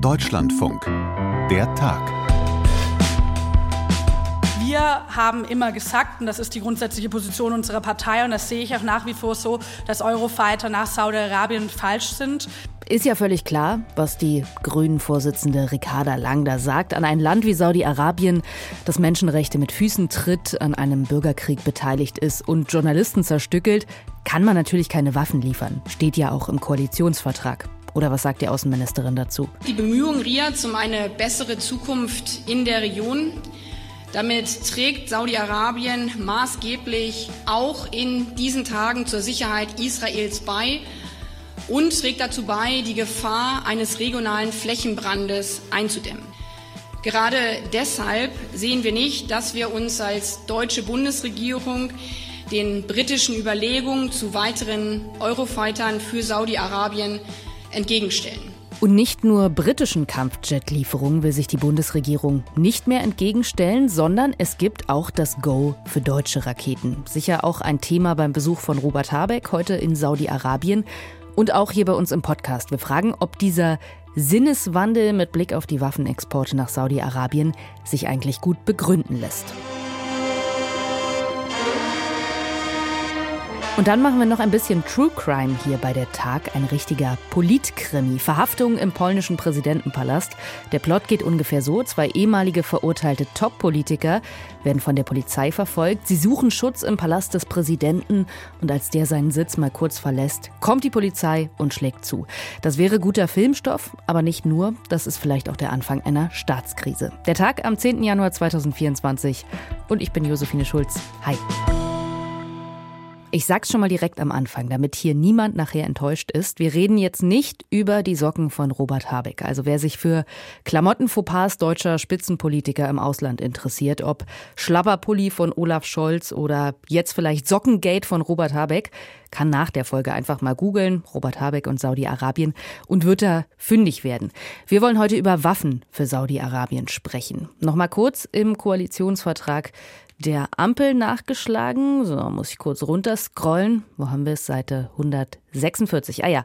Deutschlandfunk. Der Tag. Wir haben immer gesagt, und das ist die grundsätzliche Position unserer Partei, und das sehe ich auch nach wie vor so, dass Eurofighter nach Saudi-Arabien falsch sind. Ist ja völlig klar, was die Grünen-Vorsitzende Ricarda Lang da sagt. An ein Land wie Saudi-Arabien, das Menschenrechte mit Füßen tritt, an einem Bürgerkrieg beteiligt ist und Journalisten zerstückelt, kann man natürlich keine Waffen liefern. Steht ja auch im Koalitionsvertrag. Oder was sagt die Außenministerin dazu? Die Bemühungen Riads um eine bessere Zukunft in der Region. Damit trägt Saudi-Arabien maßgeblich auch in diesen Tagen zur Sicherheit Israels bei und trägt dazu bei, die Gefahr eines regionalen Flächenbrandes einzudämmen. Gerade deshalb sehen wir nicht, dass wir uns als deutsche Bundesregierung den britischen Überlegungen zu weiteren Eurofightern für Saudi-Arabien entgegenstellen. Und nicht nur britischen Kampfjet-Lieferungen will sich die Bundesregierung nicht mehr entgegenstellen, sondern es gibt auch das Go für deutsche Raketen. Sicher auch ein Thema beim Besuch von Robert Habeck heute in Saudi-Arabien und auch hier bei uns im Podcast. Wir fragen, ob dieser Sinneswandel mit Blick auf die Waffenexporte nach Saudi-Arabien sich eigentlich gut begründen lässt. Und dann machen wir noch ein bisschen True Crime hier bei der Tag, ein richtiger Politkrimi. Verhaftung im polnischen Präsidentenpalast. Der Plot geht ungefähr so: Zwei ehemalige verurteilte Top-Politiker werden von der Polizei verfolgt. Sie suchen Schutz im Palast des Präsidenten und als der seinen Sitz mal kurz verlässt, kommt die Polizei und schlägt zu. Das wäre guter Filmstoff, aber nicht nur. Das ist vielleicht auch der Anfang einer Staatskrise. Der Tag am 10. Januar 2024 und ich bin Josephine Schulz. Hi. Ich sag's schon mal direkt am Anfang, damit hier niemand nachher enttäuscht ist. Wir reden jetzt nicht über die Socken von Robert Habeck. Also wer sich für Klamottenfauxpas deutscher Spitzenpolitiker im Ausland interessiert, ob Schlapperpulli von Olaf Scholz oder jetzt vielleicht Sockengate von Robert Habeck, kann nach der Folge einfach mal googeln, Robert Habeck und Saudi-Arabien, und wird da fündig werden. Wir wollen heute über Waffen für Saudi-Arabien sprechen. Nochmal kurz im Koalitionsvertrag der Ampel nachgeschlagen. So, muss ich kurz runterscrollen. Wo haben wir es? Seite 146. Ah ja,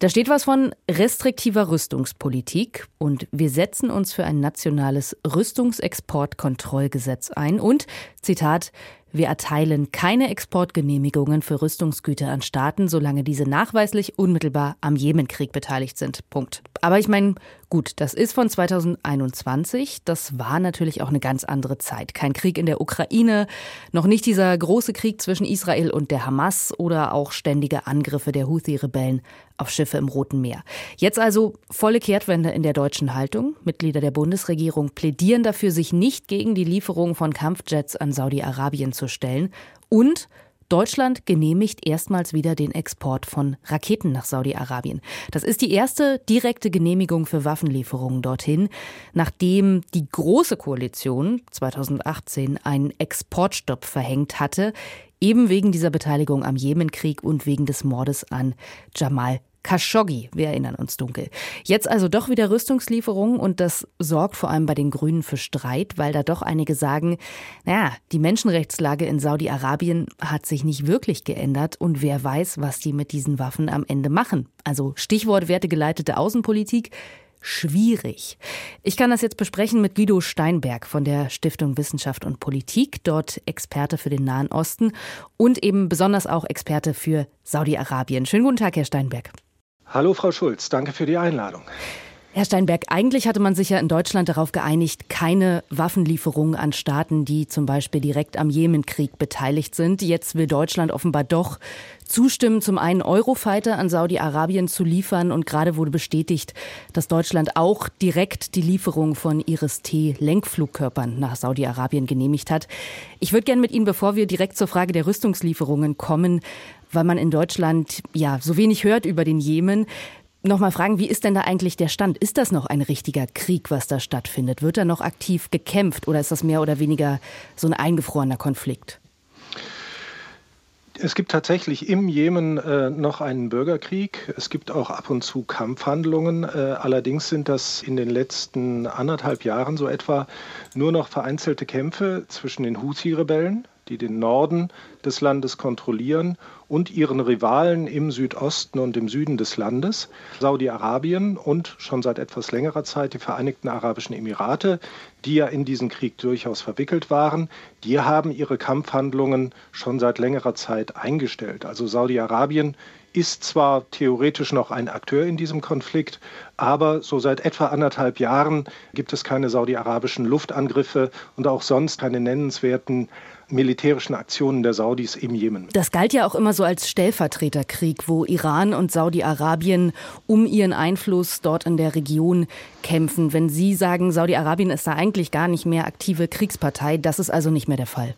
da steht was von restriktiver Rüstungspolitik und wir setzen uns für ein nationales Rüstungsexportkontrollgesetz ein und, Zitat, wir erteilen keine Exportgenehmigungen für Rüstungsgüter an Staaten, solange diese nachweislich unmittelbar am Jemenkrieg beteiligt sind. Punkt. Aber ich meine, gut, das ist von 2021. Das war natürlich auch eine ganz andere Zeit. Kein Krieg in der Ukraine, noch nicht dieser große Krieg zwischen Israel und der Hamas oder auch ständige Angriffe der Houthi-Rebellen auf Schiffe im Roten Meer. Jetzt also volle Kehrtwende in der deutschen Haltung. Mitglieder der Bundesregierung plädieren dafür, sich nicht gegen die Lieferung von Kampfjets an Saudi-Arabien zu stellen und Deutschland genehmigt erstmals wieder den Export von Raketen nach Saudi-Arabien. Das ist die erste direkte Genehmigung für Waffenlieferungen dorthin, nachdem die Große Koalition 2018 einen Exportstopp verhängt hatte eben wegen dieser Beteiligung am Jemenkrieg und wegen des Mordes an Jamal Khashoggi, wir erinnern uns dunkel. Jetzt also doch wieder Rüstungslieferungen und das sorgt vor allem bei den Grünen für Streit, weil da doch einige sagen, naja, die Menschenrechtslage in Saudi-Arabien hat sich nicht wirklich geändert und wer weiß, was die mit diesen Waffen am Ende machen. Also Stichwort wertegeleitete Außenpolitik schwierig. Ich kann das jetzt besprechen mit Guido Steinberg von der Stiftung Wissenschaft und Politik, dort Experte für den Nahen Osten und eben besonders auch Experte für Saudi-Arabien. Schönen guten Tag, Herr Steinberg. Hallo, Frau Schulz, danke für die Einladung. Herr Steinberg, eigentlich hatte man sich ja in Deutschland darauf geeinigt, keine Waffenlieferungen an Staaten, die zum Beispiel direkt am Jemenkrieg beteiligt sind. Jetzt will Deutschland offenbar doch zustimmen, zum einen Eurofighter an Saudi-Arabien zu liefern. Und gerade wurde bestätigt, dass Deutschland auch direkt die Lieferung von Iris-T-Lenkflugkörpern nach Saudi-Arabien genehmigt hat. Ich würde gerne mit Ihnen, bevor wir direkt zur Frage der Rüstungslieferungen kommen, weil man in Deutschland ja so wenig hört über den Jemen, Nochmal fragen, wie ist denn da eigentlich der Stand? Ist das noch ein richtiger Krieg, was da stattfindet? Wird da noch aktiv gekämpft oder ist das mehr oder weniger so ein eingefrorener Konflikt? Es gibt tatsächlich im Jemen äh, noch einen Bürgerkrieg. Es gibt auch ab und zu Kampfhandlungen. Äh, allerdings sind das in den letzten anderthalb Jahren so etwa nur noch vereinzelte Kämpfe zwischen den Houthi-Rebellen, die den Norden des Landes kontrollieren, und ihren Rivalen im Südosten und im Süden des Landes, Saudi-Arabien und schon seit etwas längerer Zeit die Vereinigten Arabischen Emirate, die ja in diesen Krieg durchaus verwickelt waren, die haben ihre Kampfhandlungen schon seit längerer Zeit eingestellt. Also Saudi-Arabien ist zwar theoretisch noch ein Akteur in diesem Konflikt, aber so seit etwa anderthalb Jahren gibt es keine saudi-arabischen Luftangriffe und auch sonst keine nennenswerten militärischen Aktionen der Saudis im Jemen. Das galt ja auch immer so als Stellvertreterkrieg, wo Iran und Saudi-Arabien um ihren Einfluss dort in der Region kämpfen. Wenn Sie sagen, Saudi-Arabien ist da eigentlich gar nicht mehr aktive Kriegspartei, das ist also nicht mehr der Fall.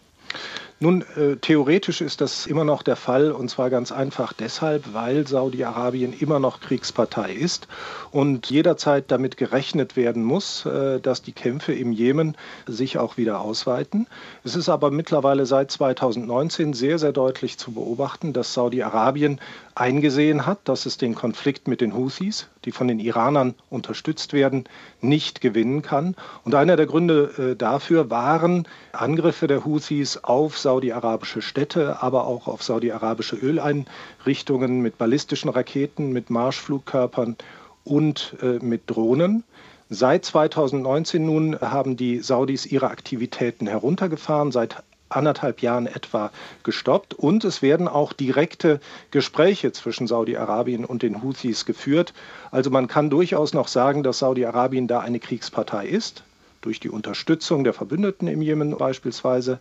Nun, äh, theoretisch ist das immer noch der Fall und zwar ganz einfach deshalb, weil Saudi-Arabien immer noch Kriegspartei ist und jederzeit damit gerechnet werden muss, äh, dass die Kämpfe im Jemen sich auch wieder ausweiten. Es ist aber mittlerweile seit 2019 sehr, sehr deutlich zu beobachten, dass Saudi-Arabien eingesehen hat, dass es den Konflikt mit den Houthis, die von den Iranern unterstützt werden, nicht gewinnen kann. Und einer der Gründe äh, dafür waren Angriffe der Houthis auf saudi-arabische Städte, aber auch auf saudi-arabische Öleinrichtungen mit ballistischen Raketen, mit Marschflugkörpern und äh, mit Drohnen. Seit 2019 nun haben die Saudis ihre Aktivitäten heruntergefahren. Seit anderthalb Jahren etwa gestoppt. Und es werden auch direkte Gespräche zwischen Saudi-Arabien und den Houthis geführt. Also man kann durchaus noch sagen, dass Saudi-Arabien da eine Kriegspartei ist, durch die Unterstützung der Verbündeten im Jemen beispielsweise.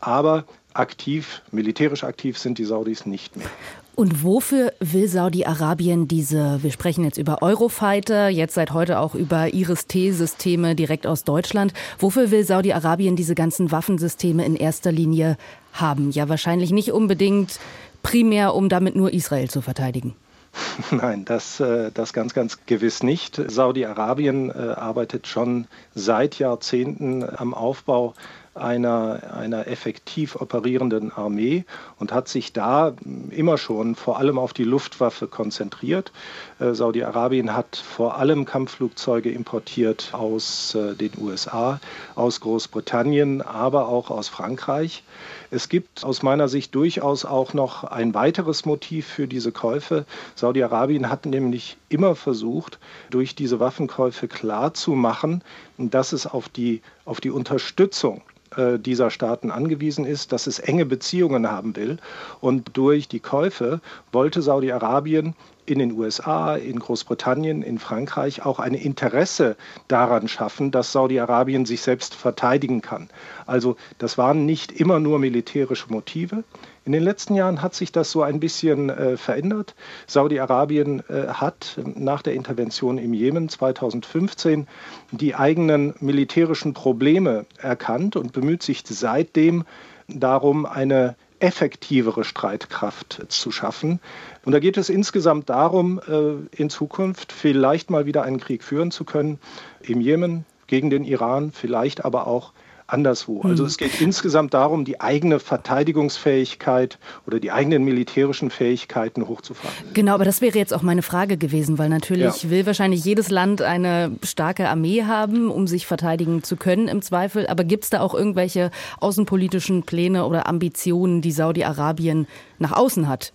Aber aktiv, militärisch aktiv sind die Saudis nicht mehr. Und wofür will Saudi-Arabien diese, wir sprechen jetzt über Eurofighter, jetzt seit heute auch über Iris-T-Systeme direkt aus Deutschland. Wofür will Saudi-Arabien diese ganzen Waffensysteme in erster Linie haben? Ja, wahrscheinlich nicht unbedingt primär, um damit nur Israel zu verteidigen. Nein, das, äh, das ganz, ganz gewiss nicht. Saudi-Arabien äh, arbeitet schon seit Jahrzehnten am Aufbau einer, einer effektiv operierenden Armee und hat sich da immer schon vor allem auf die Luftwaffe konzentriert. Äh, Saudi-Arabien hat vor allem Kampfflugzeuge importiert aus äh, den USA, aus Großbritannien, aber auch aus Frankreich. Es gibt aus meiner Sicht durchaus auch noch ein weiteres Motiv für diese Käufe. Saudi-Arabien hat nämlich immer versucht, durch diese Waffenkäufe klarzumachen, dass es auf die, auf die Unterstützung äh, dieser Staaten angewiesen ist, dass es enge Beziehungen haben will. Und durch die Käufe wollte Saudi-Arabien in den USA, in Großbritannien, in Frankreich auch ein Interesse daran schaffen, dass Saudi-Arabien sich selbst verteidigen kann. Also das waren nicht immer nur militärische Motive. In den letzten Jahren hat sich das so ein bisschen äh, verändert. Saudi-Arabien äh, hat nach der Intervention im Jemen 2015 die eigenen militärischen Probleme erkannt und bemüht sich seitdem darum, eine effektivere Streitkraft zu schaffen. Und da geht es insgesamt darum, äh, in Zukunft vielleicht mal wieder einen Krieg führen zu können im Jemen gegen den Iran, vielleicht aber auch anderswo. Also hm. es geht insgesamt darum, die eigene Verteidigungsfähigkeit oder die eigenen militärischen Fähigkeiten hochzufahren. Genau, aber das wäre jetzt auch meine Frage gewesen, weil natürlich ja. will wahrscheinlich jedes Land eine starke Armee haben, um sich verteidigen zu können im Zweifel. Aber gibt es da auch irgendwelche außenpolitischen Pläne oder Ambitionen, die Saudi-Arabien nach außen hat?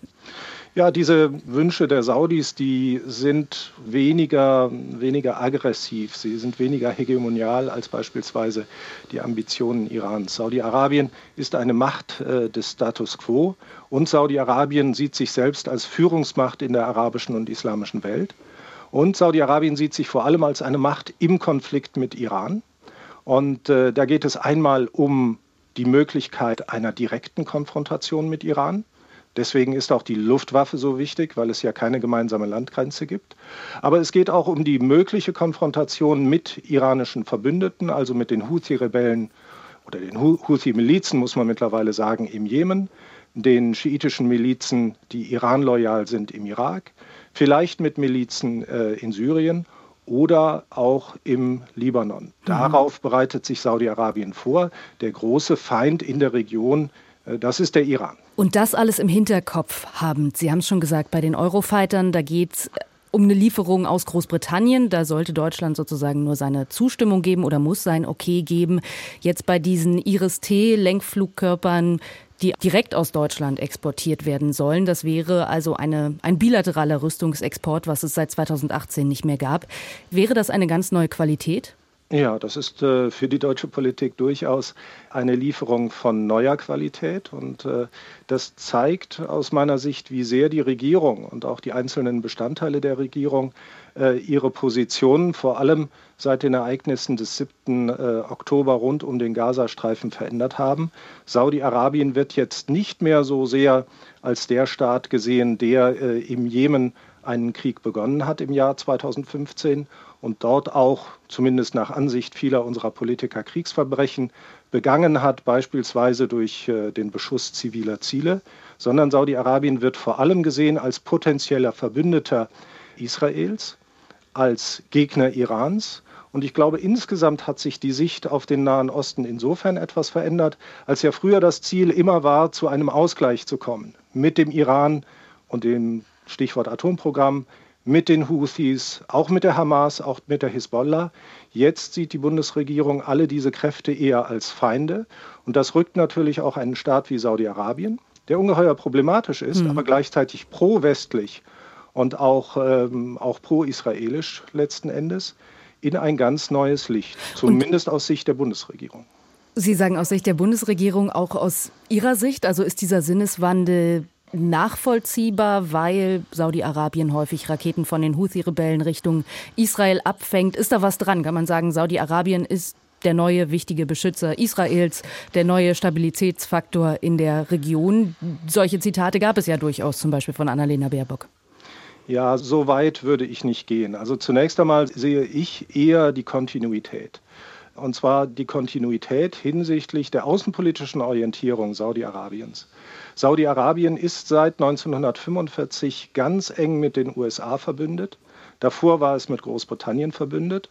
Ja, diese Wünsche der Saudis, die sind weniger, weniger aggressiv, sie sind weniger hegemonial als beispielsweise die Ambitionen Irans. Saudi-Arabien ist eine Macht äh, des Status quo und Saudi-Arabien sieht sich selbst als Führungsmacht in der arabischen und islamischen Welt. Und Saudi-Arabien sieht sich vor allem als eine Macht im Konflikt mit Iran. Und äh, da geht es einmal um die Möglichkeit einer direkten Konfrontation mit Iran. Deswegen ist auch die Luftwaffe so wichtig, weil es ja keine gemeinsame Landgrenze gibt. Aber es geht auch um die mögliche Konfrontation mit iranischen Verbündeten, also mit den Houthi-Rebellen oder den Houthi-Milizen, muss man mittlerweile sagen, im Jemen, den schiitischen Milizen, die Iran loyal sind im Irak, vielleicht mit Milizen äh, in Syrien oder auch im Libanon. Mhm. Darauf bereitet sich Saudi-Arabien vor. Der große Feind in der Region, äh, das ist der Iran. Und das alles im Hinterkopf haben. Sie haben es schon gesagt, bei den Eurofightern, da geht es um eine Lieferung aus Großbritannien. Da sollte Deutschland sozusagen nur seine Zustimmung geben oder muss sein Okay geben. Jetzt bei diesen Iris-T-Lenkflugkörpern die direkt aus Deutschland exportiert werden sollen. Das wäre also eine, ein bilateraler Rüstungsexport, was es seit 2018 nicht mehr gab. Wäre das eine ganz neue Qualität? Ja, das ist äh, für die deutsche Politik durchaus eine Lieferung von neuer Qualität. Und äh, das zeigt aus meiner Sicht, wie sehr die Regierung und auch die einzelnen Bestandteile der Regierung äh, ihre Positionen vor allem seit den Ereignissen des 7. Äh, Oktober rund um den Gazastreifen verändert haben. Saudi-Arabien wird jetzt nicht mehr so sehr als der Staat gesehen, der äh, im Jemen einen Krieg begonnen hat im Jahr 2015 und dort auch, zumindest nach Ansicht vieler unserer Politiker, Kriegsverbrechen begangen hat, beispielsweise durch äh, den Beschuss ziviler Ziele, sondern Saudi-Arabien wird vor allem gesehen als potenzieller Verbündeter Israels, als Gegner Irans. Und ich glaube, insgesamt hat sich die Sicht auf den Nahen Osten insofern etwas verändert, als ja früher das Ziel immer war, zu einem Ausgleich zu kommen mit dem Iran und dem Stichwort Atomprogramm, mit den Houthis, auch mit der Hamas, auch mit der Hisbollah. Jetzt sieht die Bundesregierung alle diese Kräfte eher als Feinde. Und das rückt natürlich auch einen Staat wie Saudi-Arabien, der ungeheuer problematisch ist, mhm. aber gleichzeitig pro-westlich und auch, ähm, auch pro-israelisch letzten Endes, in ein ganz neues Licht, zumindest und aus Sicht der Bundesregierung. Sie sagen aus Sicht der Bundesregierung, auch aus Ihrer Sicht, also ist dieser Sinneswandel nachvollziehbar, weil Saudi-Arabien häufig Raketen von den Houthi-Rebellen Richtung Israel abfängt. Ist da was dran? Kann man sagen, Saudi-Arabien ist der neue wichtige Beschützer Israels, der neue Stabilitätsfaktor in der Region. Solche Zitate gab es ja durchaus, zum Beispiel von Annalena Baerbock. Ja, so weit würde ich nicht gehen. Also zunächst einmal sehe ich eher die Kontinuität. Und zwar die Kontinuität hinsichtlich der außenpolitischen Orientierung Saudi-Arabiens. Saudi-Arabien ist seit 1945 ganz eng mit den USA verbündet. Davor war es mit Großbritannien verbündet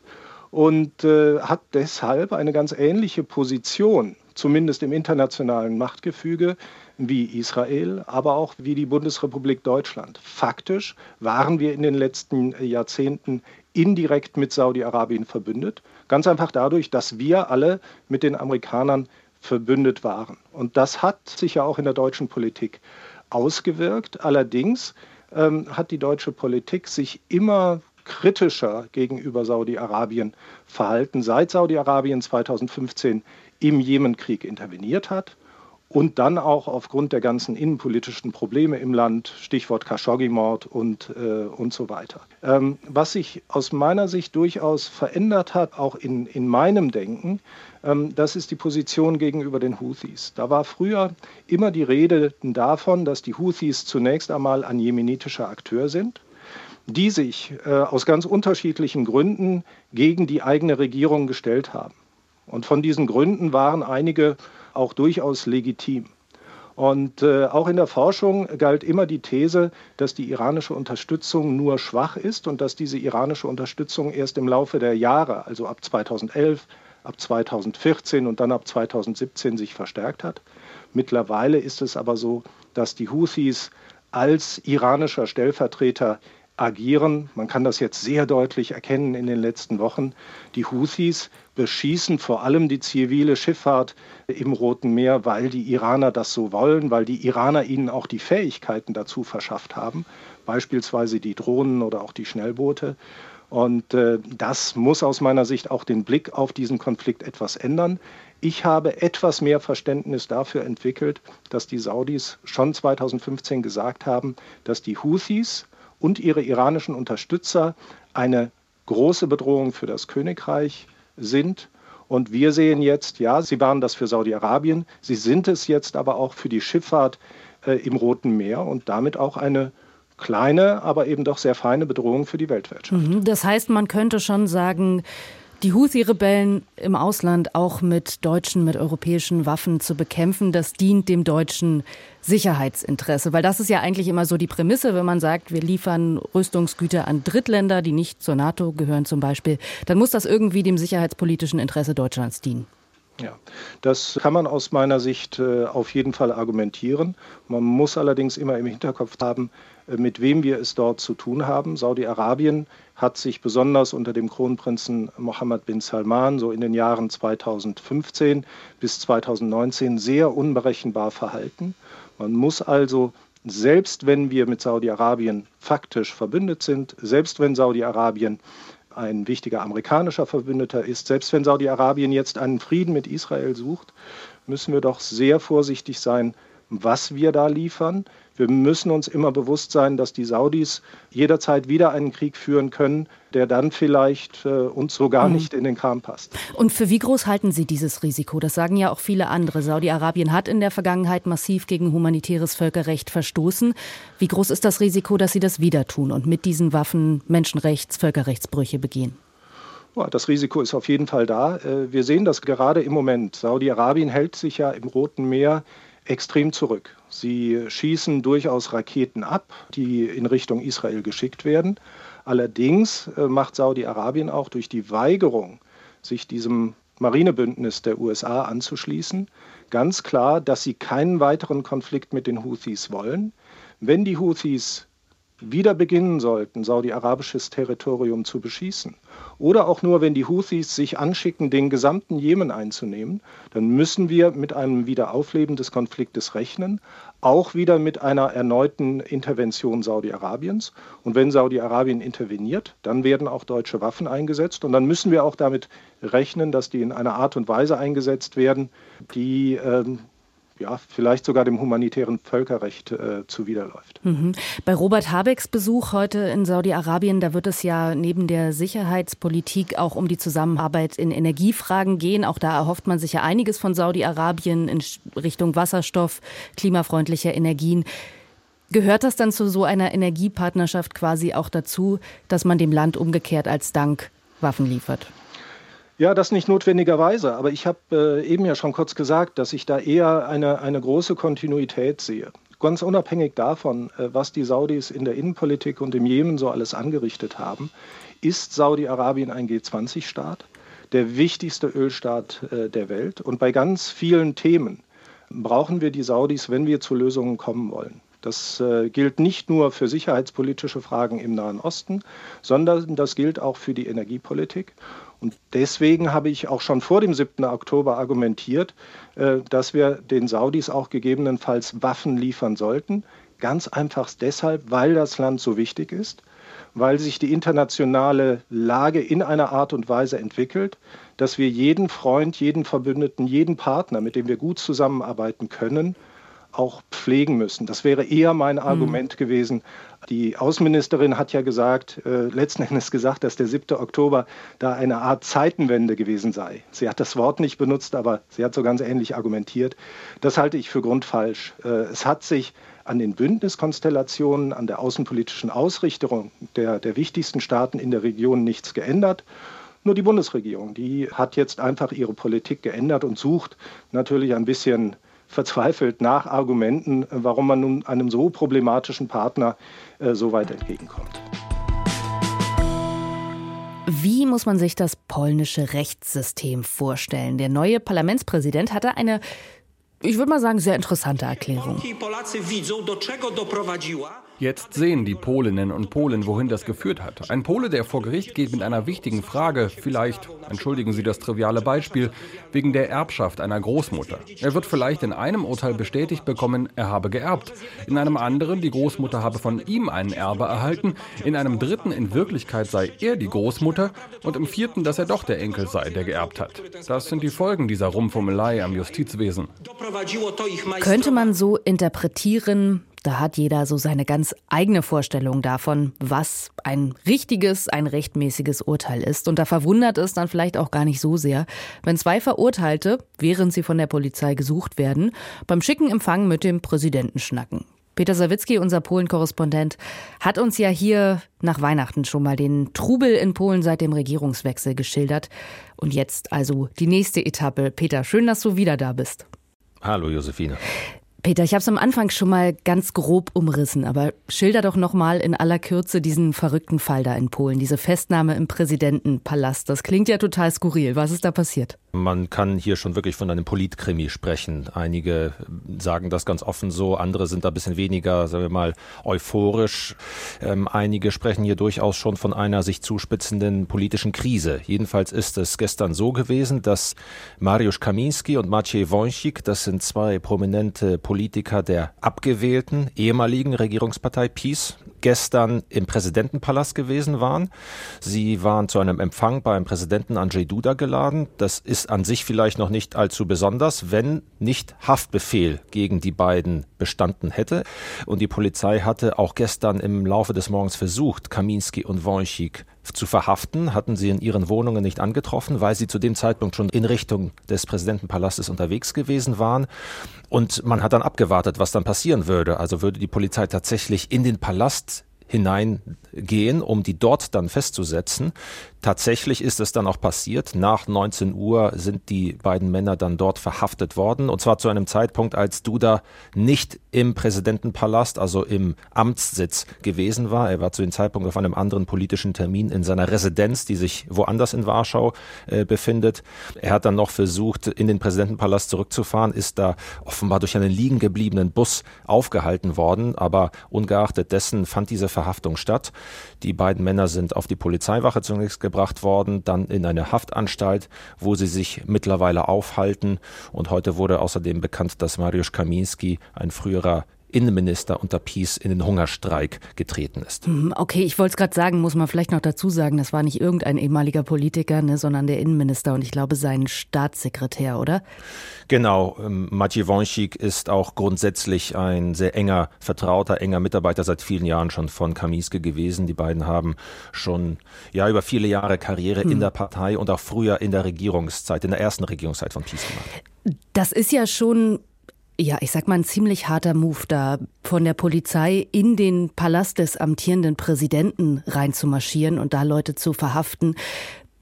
und äh, hat deshalb eine ganz ähnliche Position, zumindest im internationalen Machtgefüge, wie Israel, aber auch wie die Bundesrepublik Deutschland. Faktisch waren wir in den letzten Jahrzehnten indirekt mit Saudi-Arabien verbündet. Ganz einfach dadurch, dass wir alle mit den Amerikanern verbündet waren. Und das hat sich ja auch in der deutschen Politik ausgewirkt. Allerdings ähm, hat die deutsche Politik sich immer kritischer gegenüber Saudi-Arabien verhalten, seit Saudi-Arabien 2015 im Jemenkrieg interveniert hat und dann auch aufgrund der ganzen innenpolitischen Probleme im Land, Stichwort Khashoggi-Mord und, äh, und so weiter. Ähm, was sich aus meiner Sicht durchaus verändert hat, auch in, in meinem Denken, ähm, das ist die Position gegenüber den Houthis. Da war früher immer die Rede davon, dass die Houthis zunächst einmal ein jemenitischer Akteur sind die sich äh, aus ganz unterschiedlichen Gründen gegen die eigene Regierung gestellt haben. Und von diesen Gründen waren einige auch durchaus legitim. Und äh, auch in der Forschung galt immer die These, dass die iranische Unterstützung nur schwach ist und dass diese iranische Unterstützung erst im Laufe der Jahre, also ab 2011, ab 2014 und dann ab 2017 sich verstärkt hat. Mittlerweile ist es aber so, dass die Houthis als iranischer Stellvertreter agieren. Man kann das jetzt sehr deutlich erkennen in den letzten Wochen. Die Houthis beschießen vor allem die zivile Schifffahrt im Roten Meer, weil die Iraner das so wollen, weil die Iraner ihnen auch die Fähigkeiten dazu verschafft haben, beispielsweise die Drohnen oder auch die Schnellboote. Und äh, das muss aus meiner Sicht auch den Blick auf diesen Konflikt etwas ändern. Ich habe etwas mehr Verständnis dafür entwickelt, dass die Saudis schon 2015 gesagt haben, dass die Houthis und ihre iranischen Unterstützer eine große Bedrohung für das Königreich sind. Und wir sehen jetzt, ja, sie waren das für Saudi-Arabien, sie sind es jetzt aber auch für die Schifffahrt äh, im Roten Meer und damit auch eine kleine, aber eben doch sehr feine Bedrohung für die Weltwirtschaft. Mhm. Das heißt, man könnte schon sagen, die Houthi-Rebellen im Ausland auch mit deutschen, mit europäischen Waffen zu bekämpfen, das dient dem deutschen Sicherheitsinteresse. Weil das ist ja eigentlich immer so die Prämisse, wenn man sagt, wir liefern Rüstungsgüter an Drittländer, die nicht zur NATO gehören zum Beispiel, dann muss das irgendwie dem sicherheitspolitischen Interesse Deutschlands dienen. Ja, das kann man aus meiner Sicht äh, auf jeden Fall argumentieren. Man muss allerdings immer im Hinterkopf haben, mit wem wir es dort zu tun haben. Saudi-Arabien hat sich besonders unter dem Kronprinzen Mohammed bin Salman so in den Jahren 2015 bis 2019 sehr unberechenbar verhalten. Man muss also, selbst wenn wir mit Saudi-Arabien faktisch verbündet sind, selbst wenn Saudi-Arabien ein wichtiger amerikanischer Verbündeter ist, selbst wenn Saudi-Arabien jetzt einen Frieden mit Israel sucht, müssen wir doch sehr vorsichtig sein, was wir da liefern. Wir müssen uns immer bewusst sein, dass die Saudis jederzeit wieder einen Krieg führen können, der dann vielleicht äh, uns sogar mhm. nicht in den Kram passt. Und für wie groß halten Sie dieses Risiko? Das sagen ja auch viele andere. Saudi-Arabien hat in der Vergangenheit massiv gegen humanitäres Völkerrecht verstoßen. Wie groß ist das Risiko, dass Sie das wieder tun und mit diesen Waffen Menschenrechts-, Völkerrechtsbrüche begehen? Das Risiko ist auf jeden Fall da. Äh, wir sehen das gerade im Moment. Saudi-Arabien hält sich ja im Roten Meer extrem zurück. Sie schießen durchaus Raketen ab, die in Richtung Israel geschickt werden. Allerdings äh, macht Saudi-Arabien auch durch die Weigerung, sich diesem Marinebündnis der USA anzuschließen, ganz klar, dass sie keinen weiteren Konflikt mit den Houthis wollen. Wenn die Houthis wieder beginnen sollten, saudi-arabisches Territorium zu beschießen, oder auch nur, wenn die Houthis sich anschicken, den gesamten Jemen einzunehmen, dann müssen wir mit einem Wiederaufleben des Konfliktes rechnen, auch wieder mit einer erneuten Intervention Saudi-Arabiens. Und wenn Saudi-Arabien interveniert, dann werden auch deutsche Waffen eingesetzt. Und dann müssen wir auch damit rechnen, dass die in einer Art und Weise eingesetzt werden, die ähm, ja, vielleicht sogar dem humanitären Völkerrecht äh, zuwiderläuft. Mhm. Bei Robert Habecks Besuch heute in Saudi-Arabien, da wird es ja neben der Sicherheitspolitik auch um die Zusammenarbeit in Energiefragen gehen. Auch da erhofft man sich ja einiges von Saudi-Arabien in Richtung Wasserstoff, klimafreundlicher Energien. Gehört das dann zu so einer Energiepartnerschaft quasi auch dazu, dass man dem Land umgekehrt als Dank Waffen liefert? Ja, das nicht notwendigerweise, aber ich habe äh, eben ja schon kurz gesagt, dass ich da eher eine, eine große Kontinuität sehe. Ganz unabhängig davon, äh, was die Saudis in der Innenpolitik und im Jemen so alles angerichtet haben, ist Saudi-Arabien ein G20-Staat, der wichtigste Ölstaat äh, der Welt. Und bei ganz vielen Themen brauchen wir die Saudis, wenn wir zu Lösungen kommen wollen. Das äh, gilt nicht nur für sicherheitspolitische Fragen im Nahen Osten, sondern das gilt auch für die Energiepolitik. Und deswegen habe ich auch schon vor dem 7. Oktober argumentiert, äh, dass wir den Saudis auch gegebenenfalls Waffen liefern sollten. Ganz einfach deshalb, weil das Land so wichtig ist, weil sich die internationale Lage in einer Art und Weise entwickelt, dass wir jeden Freund, jeden Verbündeten, jeden Partner, mit dem wir gut zusammenarbeiten können, auch pflegen müssen. Das wäre eher mein hm. Argument mhm. gewesen. Die Außenministerin hat ja gesagt, äh, letzten Endes gesagt, dass der 7. Oktober da eine Art Zeitenwende gewesen sei. Sie hat das Wort nicht benutzt, aber sie hat so ganz ähnlich argumentiert. Das halte ich für grundfalsch. Äh, es hat sich an den Bündniskonstellationen, an der außenpolitischen Ausrichtung der, der wichtigsten Staaten in der Region nichts geändert. Nur die Bundesregierung, die hat jetzt einfach ihre Politik geändert und sucht natürlich ein bisschen verzweifelt nach Argumenten, warum man nun einem so problematischen Partner äh, so weit entgegenkommt. Wie muss man sich das polnische Rechtssystem vorstellen? Der neue Parlamentspräsident hatte eine, ich würde mal sagen, sehr interessante Erklärung. Jetzt sehen die Polinnen und Polen, wohin das geführt hat. Ein Pole, der vor Gericht geht mit einer wichtigen Frage, vielleicht, entschuldigen Sie das triviale Beispiel, wegen der Erbschaft einer Großmutter. Er wird vielleicht in einem Urteil bestätigt bekommen, er habe geerbt. In einem anderen, die Großmutter habe von ihm einen Erbe erhalten. In einem dritten, in Wirklichkeit sei er die Großmutter. Und im vierten, dass er doch der Enkel sei, der geerbt hat. Das sind die Folgen dieser Rumfummelei am Justizwesen. Könnte man so interpretieren, da hat jeder so seine ganz eigene Vorstellung davon, was ein richtiges, ein rechtmäßiges Urteil ist. Und da verwundert es dann vielleicht auch gar nicht so sehr, wenn zwei Verurteilte, während sie von der Polizei gesucht werden, beim schicken Empfang mit dem Präsidenten schnacken. Peter Sawicki, unser Polen-Korrespondent, hat uns ja hier nach Weihnachten schon mal den Trubel in Polen seit dem Regierungswechsel geschildert. Und jetzt also die nächste Etappe. Peter, schön, dass du wieder da bist. Hallo, Josephine. Peter, ich habe es am Anfang schon mal ganz grob umrissen, aber schilder doch noch mal in aller Kürze diesen verrückten Fall da in Polen, diese Festnahme im Präsidentenpalast. Das klingt ja total skurril. Was ist da passiert? Man kann hier schon wirklich von einem Politkrimi sprechen. Einige sagen das ganz offen so, andere sind da ein bisschen weniger, sagen wir mal, euphorisch. Ähm, einige sprechen hier durchaus schon von einer sich zuspitzenden politischen Krise. Jedenfalls ist es gestern so gewesen, dass Mariusz Kaminski und Maciej Wąsik, das sind zwei prominente Politiker der abgewählten ehemaligen Regierungspartei PiS, gestern im Präsidentenpalast gewesen waren. Sie waren zu einem Empfang beim Präsidenten Andrzej Duda geladen. Das ist an sich vielleicht noch nicht allzu besonders, wenn nicht Haftbefehl gegen die beiden bestanden hätte. Und die Polizei hatte auch gestern im Laufe des Morgens versucht, Kaminski und Wojcik zu verhaften, hatten sie in ihren Wohnungen nicht angetroffen, weil sie zu dem Zeitpunkt schon in Richtung des Präsidentenpalastes unterwegs gewesen waren. Und man hat dann abgewartet, was dann passieren würde. Also würde die Polizei tatsächlich in den Palast hineingehen, um die dort dann festzusetzen. Tatsächlich ist es dann auch passiert. Nach 19 Uhr sind die beiden Männer dann dort verhaftet worden. Und zwar zu einem Zeitpunkt, als Duda nicht im Präsidentenpalast, also im Amtssitz gewesen war. Er war zu dem Zeitpunkt auf einem anderen politischen Termin in seiner Residenz, die sich woanders in Warschau äh, befindet. Er hat dann noch versucht, in den Präsidentenpalast zurückzufahren, ist da offenbar durch einen liegen gebliebenen Bus aufgehalten worden. Aber ungeachtet dessen fand diese Verhaftung statt. Die beiden Männer sind auf die Polizeiwache zunächst gebracht worden, dann in eine Haftanstalt, wo sie sich mittlerweile aufhalten. Und heute wurde außerdem bekannt, dass Mariusz Kaminski, ein früherer Innenminister unter Peace in den Hungerstreik getreten ist. Hm, okay, ich wollte es gerade sagen, muss man vielleicht noch dazu sagen, das war nicht irgendein ehemaliger Politiker, ne, sondern der Innenminister und ich glaube sein Staatssekretär, oder? Genau, ähm, Maciej Wąsik ist auch grundsätzlich ein sehr enger Vertrauter, enger Mitarbeiter seit vielen Jahren schon von Kamiske gewesen. Die beiden haben schon ja über viele Jahre Karriere hm. in der Partei und auch früher in der Regierungszeit, in der ersten Regierungszeit von Peace gemacht. Das ist ja schon ja, ich sag mal, ein ziemlich harter Move, da von der Polizei in den Palast des amtierenden Präsidenten reinzumarschieren und da Leute zu verhaften.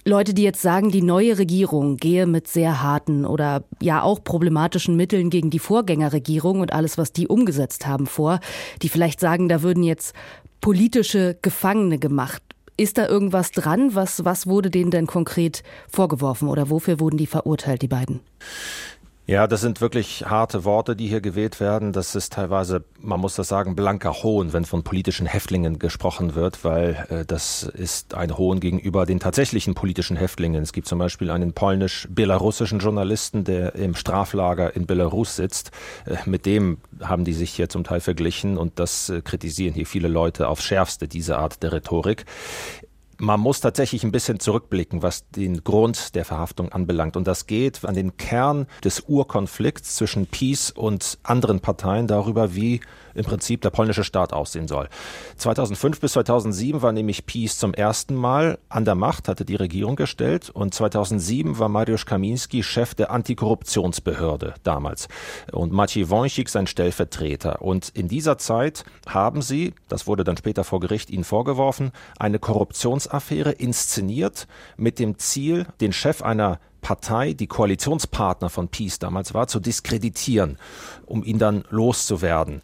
Leute, die jetzt sagen, die neue Regierung gehe mit sehr harten oder ja auch problematischen Mitteln gegen die Vorgängerregierung und alles, was die umgesetzt haben, vor, die vielleicht sagen, da würden jetzt politische Gefangene gemacht. Ist da irgendwas dran? Was, was wurde denen denn konkret vorgeworfen oder wofür wurden die verurteilt, die beiden? Ja, das sind wirklich harte Worte, die hier gewählt werden. Das ist teilweise, man muss das sagen, blanker Hohn, wenn von politischen Häftlingen gesprochen wird, weil äh, das ist ein Hohn gegenüber den tatsächlichen politischen Häftlingen. Es gibt zum Beispiel einen polnisch-belarussischen Journalisten, der im Straflager in Belarus sitzt. Äh, mit dem haben die sich hier zum Teil verglichen und das äh, kritisieren hier viele Leute aufs Schärfste, diese Art der Rhetorik man muss tatsächlich ein bisschen zurückblicken, was den Grund der Verhaftung anbelangt. Und das geht an den Kern des Urkonflikts zwischen Peace und anderen Parteien darüber, wie im Prinzip der polnische Staat aussehen soll. 2005 bis 2007 war nämlich PiS zum ersten Mal an der Macht, hatte die Regierung gestellt und 2007 war Mariusz Kaminski Chef der Antikorruptionsbehörde damals und Maciej Wąsik sein Stellvertreter. Und in dieser Zeit haben sie, das wurde dann später vor Gericht ihnen vorgeworfen, eine Korruptionsaffäre inszeniert mit dem Ziel, den Chef einer Partei, die Koalitionspartner von Peace damals war, zu diskreditieren, um ihn dann loszuwerden.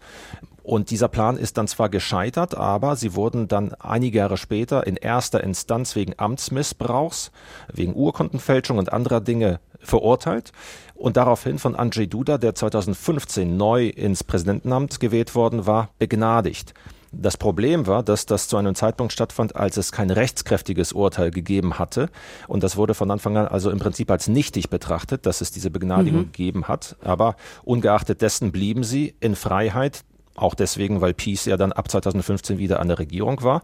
Und dieser Plan ist dann zwar gescheitert, aber sie wurden dann einige Jahre später in erster Instanz wegen Amtsmissbrauchs, wegen Urkundenfälschung und anderer Dinge verurteilt und daraufhin von Andrzej Duda, der 2015 neu ins Präsidentenamt gewählt worden war, begnadigt. Das Problem war, dass das zu einem Zeitpunkt stattfand, als es kein rechtskräftiges Urteil gegeben hatte. Und das wurde von Anfang an also im Prinzip als nichtig betrachtet, dass es diese Begnadigung mhm. gegeben hat. Aber ungeachtet dessen blieben sie in Freiheit. Auch deswegen, weil Peace ja dann ab 2015 wieder an der Regierung war.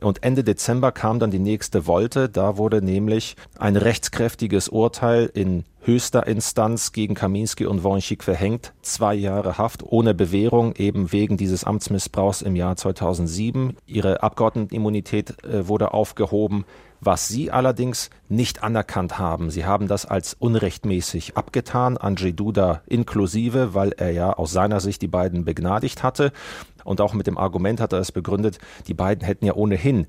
Und Ende Dezember kam dann die nächste Wolte. Da wurde nämlich ein rechtskräftiges Urteil in höchster Instanz gegen Kaminski und Wojcik verhängt. Zwei Jahre Haft ohne Bewährung, eben wegen dieses Amtsmissbrauchs im Jahr 2007. Ihre Abgeordnetenimmunität äh, wurde aufgehoben. Was sie allerdings nicht anerkannt haben, sie haben das als unrechtmäßig abgetan, Andrzej Duda inklusive, weil er ja aus seiner Sicht die beiden begnadigt hatte. Und auch mit dem Argument hat er es begründet, die beiden hätten ja ohnehin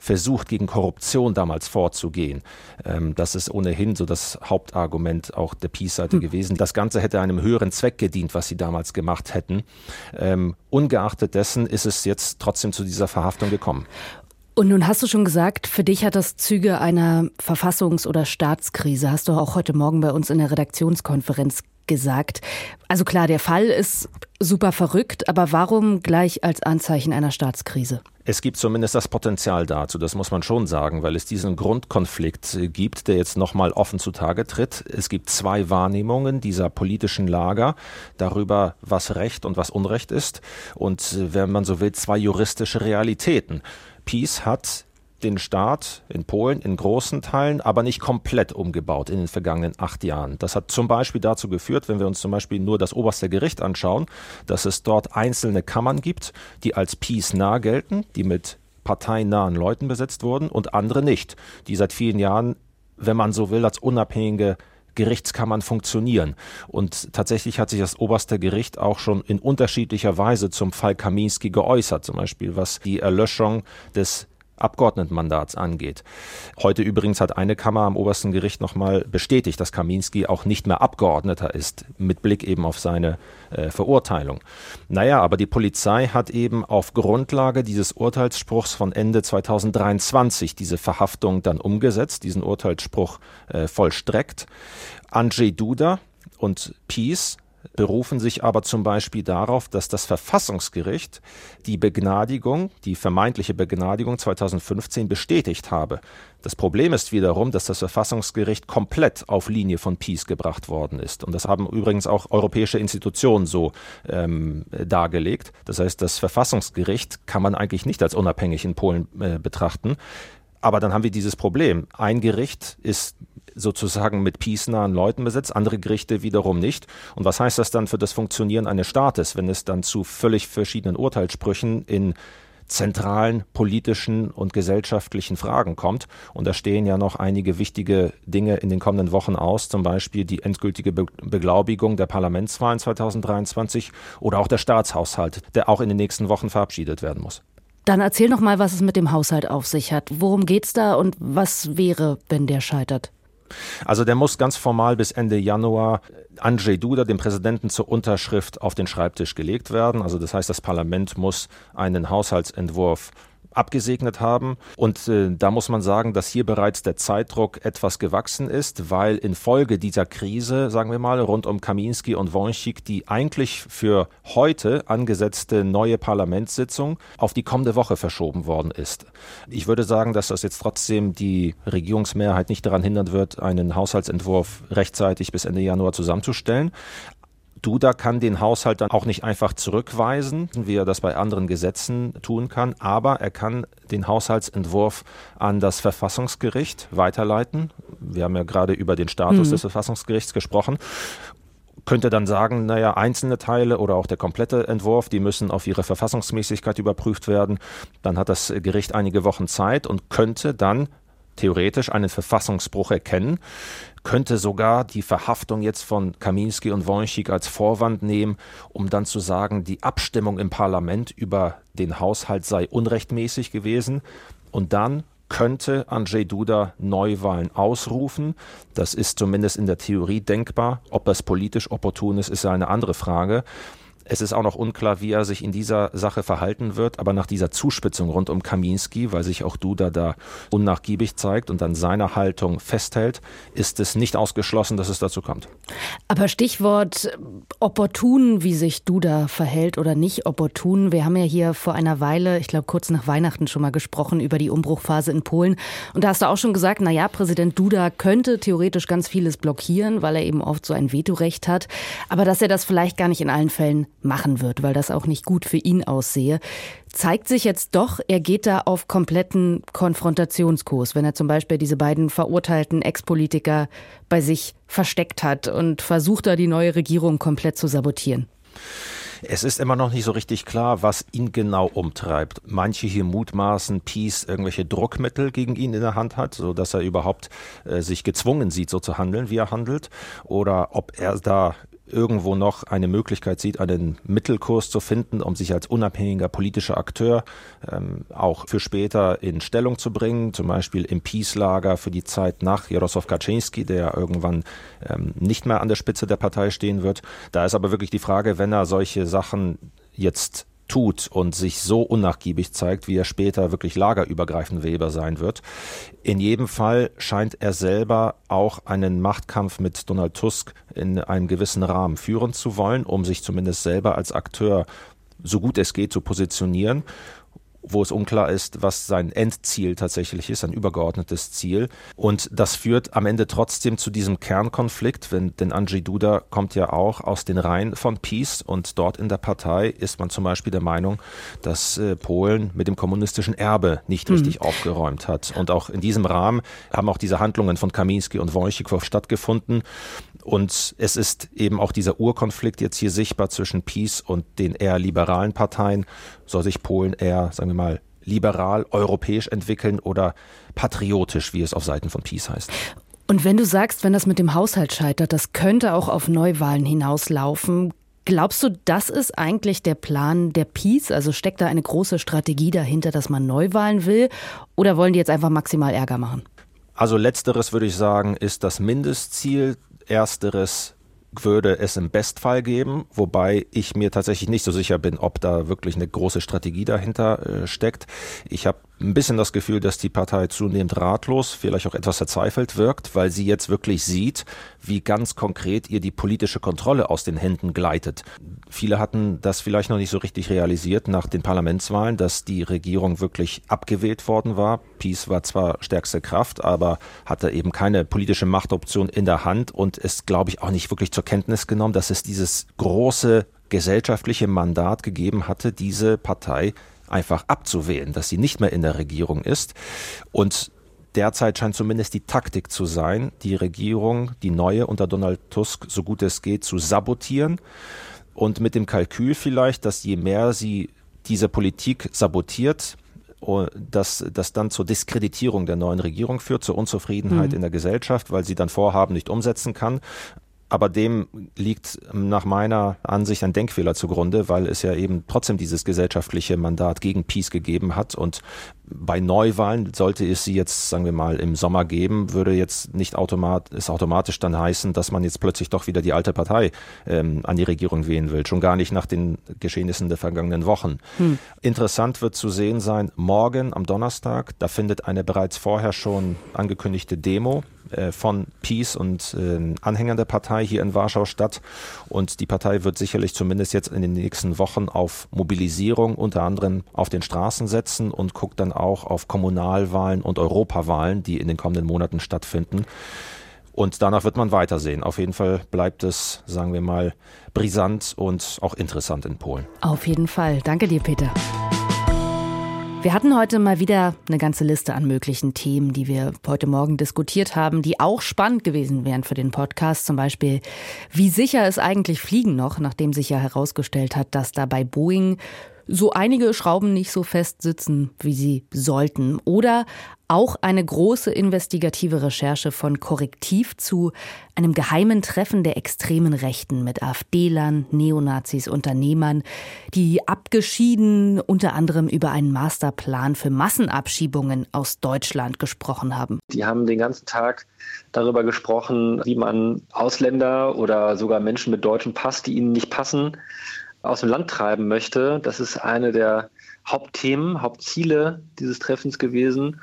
versucht, gegen Korruption damals vorzugehen. Ähm, das ist ohnehin so das Hauptargument auch der Peace-Seite hm. gewesen. Das Ganze hätte einem höheren Zweck gedient, was sie damals gemacht hätten. Ähm, ungeachtet dessen ist es jetzt trotzdem zu dieser Verhaftung gekommen. Und nun hast du schon gesagt, für dich hat das Züge einer Verfassungs- oder Staatskrise. Hast du auch heute Morgen bei uns in der Redaktionskonferenz gesagt. Also klar, der Fall ist super verrückt, aber warum gleich als Anzeichen einer Staatskrise? Es gibt zumindest das Potenzial dazu, das muss man schon sagen, weil es diesen Grundkonflikt gibt, der jetzt nochmal offen zutage tritt. Es gibt zwei Wahrnehmungen dieser politischen Lager darüber, was Recht und was Unrecht ist. Und wenn man so will, zwei juristische Realitäten. Peace hat den Staat in Polen in großen Teilen, aber nicht komplett umgebaut in den vergangenen acht Jahren. Das hat zum Beispiel dazu geführt, wenn wir uns zum Beispiel nur das oberste Gericht anschauen, dass es dort einzelne Kammern gibt, die als Peace nah gelten, die mit parteinahen Leuten besetzt wurden und andere nicht, die seit vielen Jahren, wenn man so will, als unabhängige Gerichtskammern funktionieren. Und tatsächlich hat sich das oberste Gericht auch schon in unterschiedlicher Weise zum Fall Kaminski geäußert, zum Beispiel was die Erlöschung des Abgeordnetenmandats angeht. Heute übrigens hat eine Kammer am obersten Gericht nochmal bestätigt, dass Kaminski auch nicht mehr Abgeordneter ist, mit Blick eben auf seine äh, Verurteilung. Naja, aber die Polizei hat eben auf Grundlage dieses Urteilsspruchs von Ende 2023 diese Verhaftung dann umgesetzt, diesen Urteilsspruch äh, vollstreckt. Andrzej Duda und Peace berufen sich aber zum Beispiel darauf, dass das Verfassungsgericht die Begnadigung, die vermeintliche Begnadigung 2015 bestätigt habe. Das Problem ist wiederum, dass das Verfassungsgericht komplett auf Linie von Peace gebracht worden ist. Und das haben übrigens auch europäische Institutionen so ähm, dargelegt. Das heißt, das Verfassungsgericht kann man eigentlich nicht als unabhängig in Polen äh, betrachten. Aber dann haben wir dieses Problem. Ein Gericht ist sozusagen mit peace-nahen Leuten besetzt, andere Gerichte wiederum nicht. Und was heißt das dann für das Funktionieren eines Staates, wenn es dann zu völlig verschiedenen Urteilssprüchen in zentralen politischen und gesellschaftlichen Fragen kommt. Und da stehen ja noch einige wichtige Dinge in den kommenden Wochen aus, zum Beispiel die endgültige Be Beglaubigung der Parlamentswahlen 2023 oder auch der Staatshaushalt, der auch in den nächsten Wochen verabschiedet werden muss. Dann erzähl noch mal, was es mit dem Haushalt auf sich hat. Worum geht's da und was wäre, wenn der scheitert? Also der muss ganz formal bis Ende Januar Andrzej Duda, dem Präsidenten, zur Unterschrift auf den Schreibtisch gelegt werden. Also das heißt, das Parlament muss einen Haushaltsentwurf abgesegnet haben. Und äh, da muss man sagen, dass hier bereits der Zeitdruck etwas gewachsen ist, weil infolge dieser Krise, sagen wir mal, rund um Kaminski und Wojcik, die eigentlich für heute angesetzte neue Parlamentssitzung auf die kommende Woche verschoben worden ist. Ich würde sagen, dass das jetzt trotzdem die Regierungsmehrheit nicht daran hindern wird, einen Haushaltsentwurf rechtzeitig bis Ende Januar zusammenzustellen. Duda kann den Haushalt dann auch nicht einfach zurückweisen, wie er das bei anderen Gesetzen tun kann, aber er kann den Haushaltsentwurf an das Verfassungsgericht weiterleiten. Wir haben ja gerade über den Status mhm. des Verfassungsgerichts gesprochen könnte dann sagen, naja, einzelne Teile oder auch der komplette Entwurf, die müssen auf ihre Verfassungsmäßigkeit überprüft werden. Dann hat das Gericht einige Wochen Zeit und könnte dann theoretisch einen Verfassungsbruch erkennen, könnte sogar die Verhaftung jetzt von Kaminski und Wojcik als Vorwand nehmen, um dann zu sagen, die Abstimmung im Parlament über den Haushalt sei unrechtmäßig gewesen. Und dann könnte Andrzej Duda Neuwahlen ausrufen. Das ist zumindest in der Theorie denkbar. Ob das politisch opportun ist, ist eine andere Frage. Es ist auch noch unklar, wie er sich in dieser Sache verhalten wird, aber nach dieser Zuspitzung rund um Kaminski, weil sich auch Duda da unnachgiebig zeigt und an seiner Haltung festhält, ist es nicht ausgeschlossen, dass es dazu kommt. Aber Stichwort opportun, wie sich Duda verhält oder nicht opportun. Wir haben ja hier vor einer Weile, ich glaube kurz nach Weihnachten schon mal gesprochen über die Umbruchphase in Polen. Und da hast du auch schon gesagt, na ja, Präsident Duda könnte theoretisch ganz vieles blockieren, weil er eben oft so ein Vetorecht hat. Aber dass er das vielleicht gar nicht in allen Fällen machen wird, weil das auch nicht gut für ihn aussehe. Zeigt sich jetzt doch, er geht da auf kompletten Konfrontationskurs, wenn er zum Beispiel diese beiden verurteilten Ex-Politiker bei sich versteckt hat und versucht da die neue Regierung komplett zu sabotieren. Es ist immer noch nicht so richtig klar, was ihn genau umtreibt. Manche hier mutmaßen, Peace irgendwelche Druckmittel gegen ihn in der Hand hat, so dass er überhaupt äh, sich gezwungen sieht, so zu handeln, wie er handelt, oder ob er da irgendwo noch eine Möglichkeit sieht, einen Mittelkurs zu finden, um sich als unabhängiger politischer Akteur ähm, auch für später in Stellung zu bringen, zum Beispiel im Peace-Lager für die Zeit nach Jaroslaw Kaczynski, der irgendwann ähm, nicht mehr an der Spitze der Partei stehen wird. Da ist aber wirklich die Frage, wenn er solche Sachen jetzt tut und sich so unnachgiebig zeigt, wie er später wirklich lagerübergreifend Weber sein wird. In jedem Fall scheint er selber auch einen Machtkampf mit Donald Tusk in einem gewissen Rahmen führen zu wollen, um sich zumindest selber als Akteur so gut es geht zu positionieren wo es unklar ist, was sein Endziel tatsächlich ist, ein übergeordnetes Ziel. Und das führt am Ende trotzdem zu diesem Kernkonflikt, wenn, denn Andrzej Duda kommt ja auch aus den Reihen von Peace und dort in der Partei ist man zum Beispiel der Meinung, dass äh, Polen mit dem kommunistischen Erbe nicht mhm. richtig aufgeräumt hat. Und auch in diesem Rahmen haben auch diese Handlungen von Kaminski und Wojcikow stattgefunden. Und es ist eben auch dieser Urkonflikt jetzt hier sichtbar zwischen Peace und den eher liberalen Parteien. Soll sich Polen eher, sagen wir mal, liberal, europäisch entwickeln oder patriotisch, wie es auf Seiten von Peace heißt? Und wenn du sagst, wenn das mit dem Haushalt scheitert, das könnte auch auf Neuwahlen hinauslaufen, Glaubst du, das ist eigentlich der Plan der Peace? Also steckt da eine große Strategie dahinter, dass man Neuwahlen will? Oder wollen die jetzt einfach maximal Ärger machen? Also letzteres würde ich sagen, ist das Mindestziel. Ersteres würde es im Bestfall geben, wobei ich mir tatsächlich nicht so sicher bin, ob da wirklich eine große Strategie dahinter äh, steckt. Ich habe ein bisschen das Gefühl, dass die Partei zunehmend ratlos, vielleicht auch etwas verzweifelt wirkt, weil sie jetzt wirklich sieht, wie ganz konkret ihr die politische Kontrolle aus den Händen gleitet. Viele hatten das vielleicht noch nicht so richtig realisiert nach den Parlamentswahlen, dass die Regierung wirklich abgewählt worden war. Peace war zwar stärkste Kraft, aber hatte eben keine politische Machtoption in der Hand und ist, glaube ich, auch nicht wirklich zur Kenntnis genommen, dass es dieses große gesellschaftliche Mandat gegeben hatte, diese Partei einfach abzuwählen, dass sie nicht mehr in der Regierung ist. Und derzeit scheint zumindest die Taktik zu sein, die Regierung, die neue unter Donald Tusk, so gut es geht, zu sabotieren. Und mit dem Kalkül vielleicht, dass je mehr sie diese Politik sabotiert, oh, dass das dann zur Diskreditierung der neuen Regierung führt, zur Unzufriedenheit mhm. in der Gesellschaft, weil sie dann Vorhaben nicht umsetzen kann aber dem liegt nach meiner Ansicht ein Denkfehler zugrunde, weil es ja eben trotzdem dieses gesellschaftliche Mandat gegen Peace gegeben hat. Und bei Neuwahlen sollte es sie jetzt, sagen wir mal, im Sommer geben, würde jetzt nicht automat, es automatisch dann heißen, dass man jetzt plötzlich doch wieder die alte Partei ähm, an die Regierung wählen will. Schon gar nicht nach den Geschehnissen der vergangenen Wochen. Hm. Interessant wird zu sehen sein, morgen am Donnerstag, da findet eine bereits vorher schon angekündigte Demo äh, von Peace und äh, Anhängern der Partei hier in Warschau statt. Und die Partei wird sicherlich zumindest jetzt in den nächsten Wochen auf Mobilisierung unter anderem auf den Straßen setzen und guckt dann auch auf Kommunalwahlen und Europawahlen, die in den kommenden Monaten stattfinden. Und danach wird man weitersehen. Auf jeden Fall bleibt es, sagen wir mal, brisant und auch interessant in Polen. Auf jeden Fall. Danke dir, Peter. Wir hatten heute mal wieder eine ganze Liste an möglichen Themen, die wir heute Morgen diskutiert haben, die auch spannend gewesen wären für den Podcast. Zum Beispiel, wie sicher ist eigentlich Fliegen noch, nachdem sich ja herausgestellt hat, dass da bei Boeing so einige Schrauben nicht so fest sitzen, wie sie sollten. Oder auch eine große investigative Recherche von Korrektiv zu einem geheimen Treffen der extremen Rechten mit AfD-Lern, Neonazis, Unternehmern, die abgeschieden unter anderem über einen Masterplan für Massenabschiebungen aus Deutschland gesprochen haben. Die haben den ganzen Tag darüber gesprochen, wie man Ausländer oder sogar Menschen mit deutschem Pass, die ihnen nicht passen, aus dem Land treiben möchte. Das ist eine der Hauptthemen, Hauptziele dieses Treffens gewesen.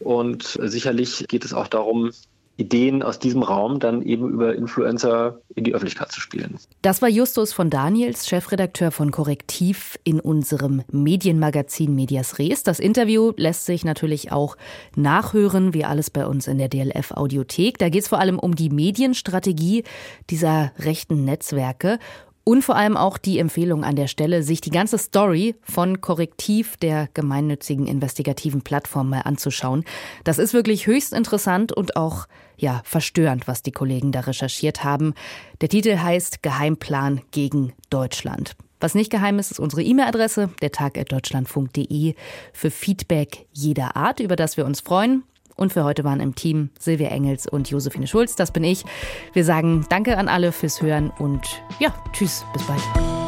Und sicherlich geht es auch darum, Ideen aus diesem Raum dann eben über Influencer in die Öffentlichkeit zu spielen. Das war Justus von Daniels, Chefredakteur von Korrektiv in unserem Medienmagazin Medias Res. Das Interview lässt sich natürlich auch nachhören, wie alles bei uns in der DLF Audiothek. Da geht es vor allem um die Medienstrategie dieser rechten Netzwerke und vor allem auch die Empfehlung an der Stelle, sich die ganze Story von Korrektiv, der gemeinnützigen investigativen Plattform, mal anzuschauen. Das ist wirklich höchst interessant und auch ja, verstörend, was die Kollegen da recherchiert haben. Der Titel heißt Geheimplan gegen Deutschland. Was nicht geheim ist, ist unsere E-Mail-Adresse, der Tag deutschlandfunk.de für Feedback jeder Art, über das wir uns freuen. Und für heute waren im Team Silvia Engels und Josephine Schulz. Das bin ich. Wir sagen Danke an alle fürs Hören und ja, tschüss, bis bald.